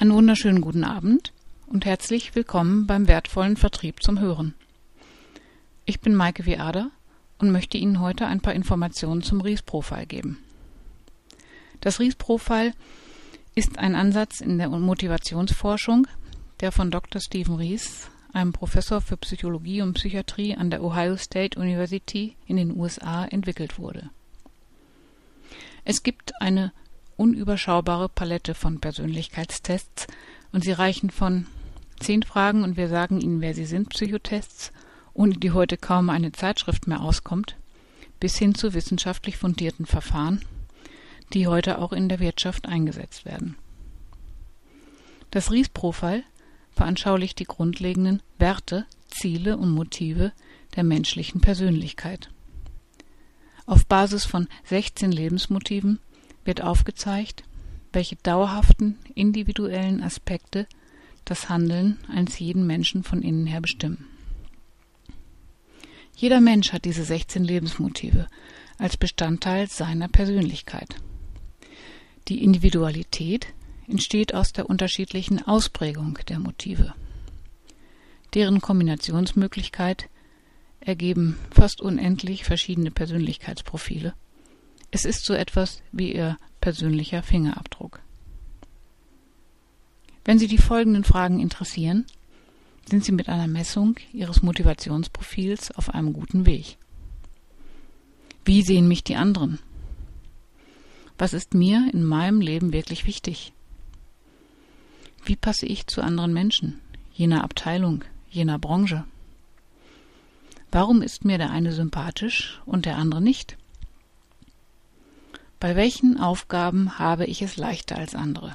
Einen wunderschönen guten Abend und herzlich willkommen beim wertvollen Vertrieb zum Hören. Ich bin Maike Viader und möchte Ihnen heute ein paar Informationen zum Ries-Profil geben. Das Ries-Profil ist ein Ansatz in der Motivationsforschung, der von Dr. Stephen Ries, einem Professor für Psychologie und Psychiatrie an der Ohio State University in den USA, entwickelt wurde. Es gibt eine unüberschaubare Palette von Persönlichkeitstests und sie reichen von zehn Fragen und wir sagen Ihnen, wer Sie sind, Psychotests, ohne die heute kaum eine Zeitschrift mehr auskommt, bis hin zu wissenschaftlich fundierten Verfahren, die heute auch in der Wirtschaft eingesetzt werden. Das Ries-Profil veranschaulicht die grundlegenden Werte, Ziele und Motive der menschlichen Persönlichkeit. Auf Basis von 16 Lebensmotiven wird aufgezeigt, welche dauerhaften individuellen Aspekte das Handeln eines jeden Menschen von innen her bestimmen. Jeder Mensch hat diese 16 Lebensmotive als Bestandteil seiner Persönlichkeit. Die Individualität entsteht aus der unterschiedlichen Ausprägung der Motive. Deren Kombinationsmöglichkeit ergeben fast unendlich verschiedene Persönlichkeitsprofile es ist so etwas wie Ihr persönlicher Fingerabdruck. Wenn Sie die folgenden Fragen interessieren, sind Sie mit einer Messung Ihres Motivationsprofils auf einem guten Weg. Wie sehen mich die anderen? Was ist mir in meinem Leben wirklich wichtig? Wie passe ich zu anderen Menschen, jener Abteilung, jener Branche? Warum ist mir der eine sympathisch und der andere nicht? Bei welchen Aufgaben habe ich es leichter als andere?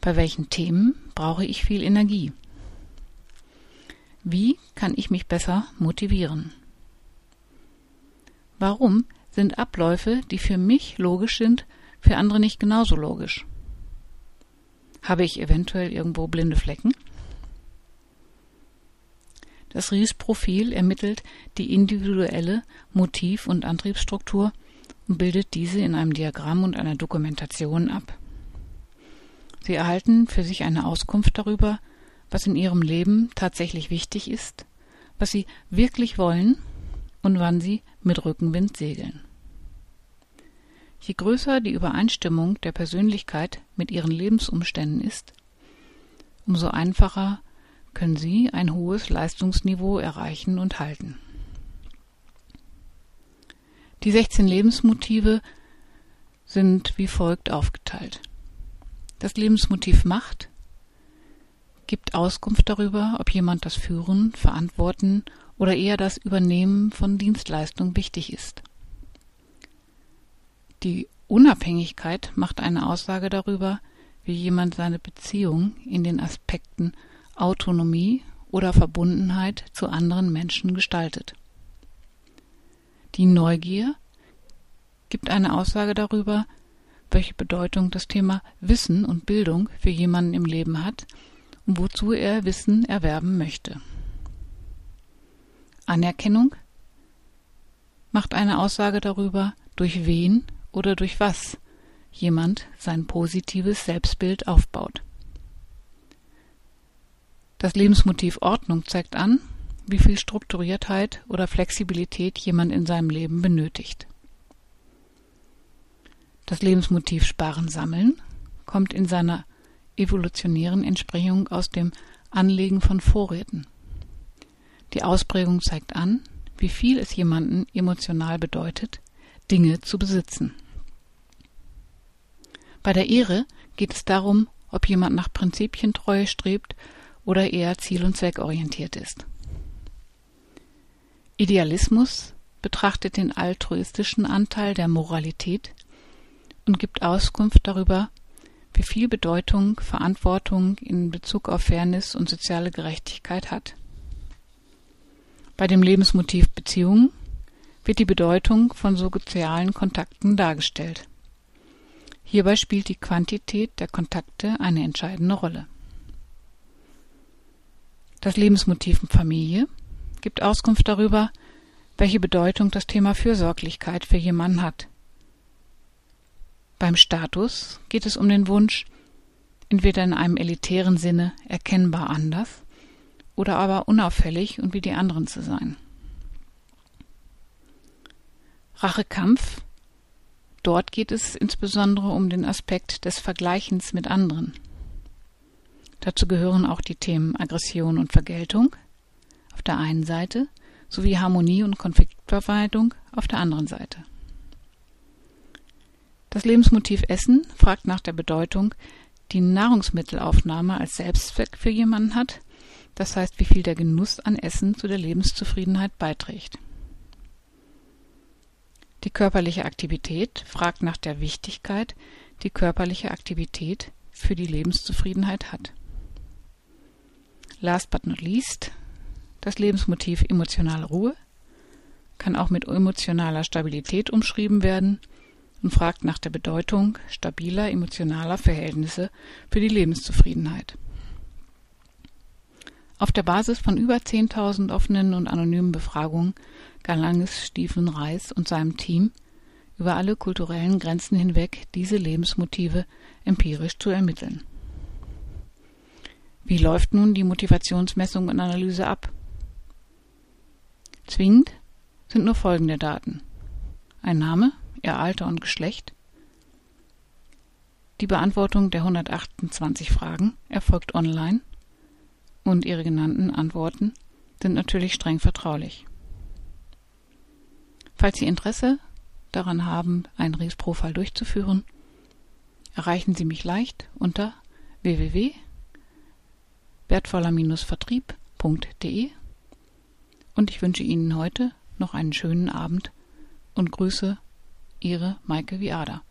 Bei welchen Themen brauche ich viel Energie? Wie kann ich mich besser motivieren? Warum sind Abläufe, die für mich logisch sind, für andere nicht genauso logisch? Habe ich eventuell irgendwo blinde Flecken? Das Ries-Profil ermittelt die individuelle Motiv- und Antriebsstruktur und bildet diese in einem Diagramm und einer Dokumentation ab. Sie erhalten für sich eine Auskunft darüber, was in ihrem Leben tatsächlich wichtig ist, was sie wirklich wollen und wann sie mit Rückenwind segeln. Je größer die Übereinstimmung der Persönlichkeit mit ihren Lebensumständen ist, umso einfacher können sie ein hohes Leistungsniveau erreichen und halten. Die 16 Lebensmotive sind wie folgt aufgeteilt. Das Lebensmotiv Macht gibt Auskunft darüber, ob jemand das Führen, Verantworten oder eher das Übernehmen von Dienstleistung wichtig ist. Die Unabhängigkeit macht eine Aussage darüber, wie jemand seine Beziehung in den Aspekten Autonomie oder Verbundenheit zu anderen Menschen gestaltet. Die Neugier gibt eine Aussage darüber, welche Bedeutung das Thema Wissen und Bildung für jemanden im Leben hat und wozu er Wissen erwerben möchte. Anerkennung macht eine Aussage darüber, durch wen oder durch was jemand sein positives Selbstbild aufbaut. Das Lebensmotiv Ordnung zeigt an, wie viel Strukturiertheit oder Flexibilität jemand in seinem Leben benötigt. Das Lebensmotiv Sparen Sammeln kommt in seiner evolutionären Entsprechung aus dem Anlegen von Vorräten. Die Ausprägung zeigt an, wie viel es jemanden emotional bedeutet, Dinge zu besitzen. Bei der Ehre geht es darum, ob jemand nach Prinzipientreue strebt oder eher ziel- und zweckorientiert ist. Idealismus betrachtet den altruistischen Anteil der Moralität und gibt Auskunft darüber, wie viel Bedeutung Verantwortung in Bezug auf Fairness und soziale Gerechtigkeit hat. Bei dem Lebensmotiv Beziehung wird die Bedeutung von sozialen Kontakten dargestellt. Hierbei spielt die Quantität der Kontakte eine entscheidende Rolle. Das Lebensmotiv Familie gibt Auskunft darüber, welche Bedeutung das Thema Fürsorglichkeit für jemanden hat. Beim Status geht es um den Wunsch, entweder in einem elitären Sinne erkennbar anders oder aber unauffällig und wie die anderen zu sein. Rachekampf. Dort geht es insbesondere um den Aspekt des Vergleichens mit anderen. Dazu gehören auch die Themen Aggression und Vergeltung auf der einen Seite sowie Harmonie und Konfliktverwaltung auf der anderen Seite. Das Lebensmotiv Essen fragt nach der Bedeutung, die Nahrungsmittelaufnahme als Selbstzweck für jemanden hat, das heißt, wie viel der Genuss an Essen zu der Lebenszufriedenheit beiträgt. Die körperliche Aktivität fragt nach der Wichtigkeit, die körperliche Aktivität für die Lebenszufriedenheit hat. Last but not least, das Lebensmotiv emotionale Ruhe kann auch mit emotionaler Stabilität umschrieben werden und fragt nach der Bedeutung stabiler emotionaler Verhältnisse für die Lebenszufriedenheit. Auf der Basis von über 10.000 offenen und anonymen Befragungen gelang es Stephen Reis und seinem Team, über alle kulturellen Grenzen hinweg diese Lebensmotive empirisch zu ermitteln. Wie läuft nun die Motivationsmessung und Analyse ab? Zwingend sind nur folgende Daten. Ein Name, ihr Alter und Geschlecht. Die Beantwortung der 128 Fragen erfolgt online und ihre genannten Antworten sind natürlich streng vertraulich. Falls Sie Interesse daran haben, einen Ries-Profil durchzuführen, erreichen Sie mich leicht unter www.wertvoller-vertrieb.de und ich wünsche Ihnen heute noch einen schönen Abend und grüße Ihre Maike Viada.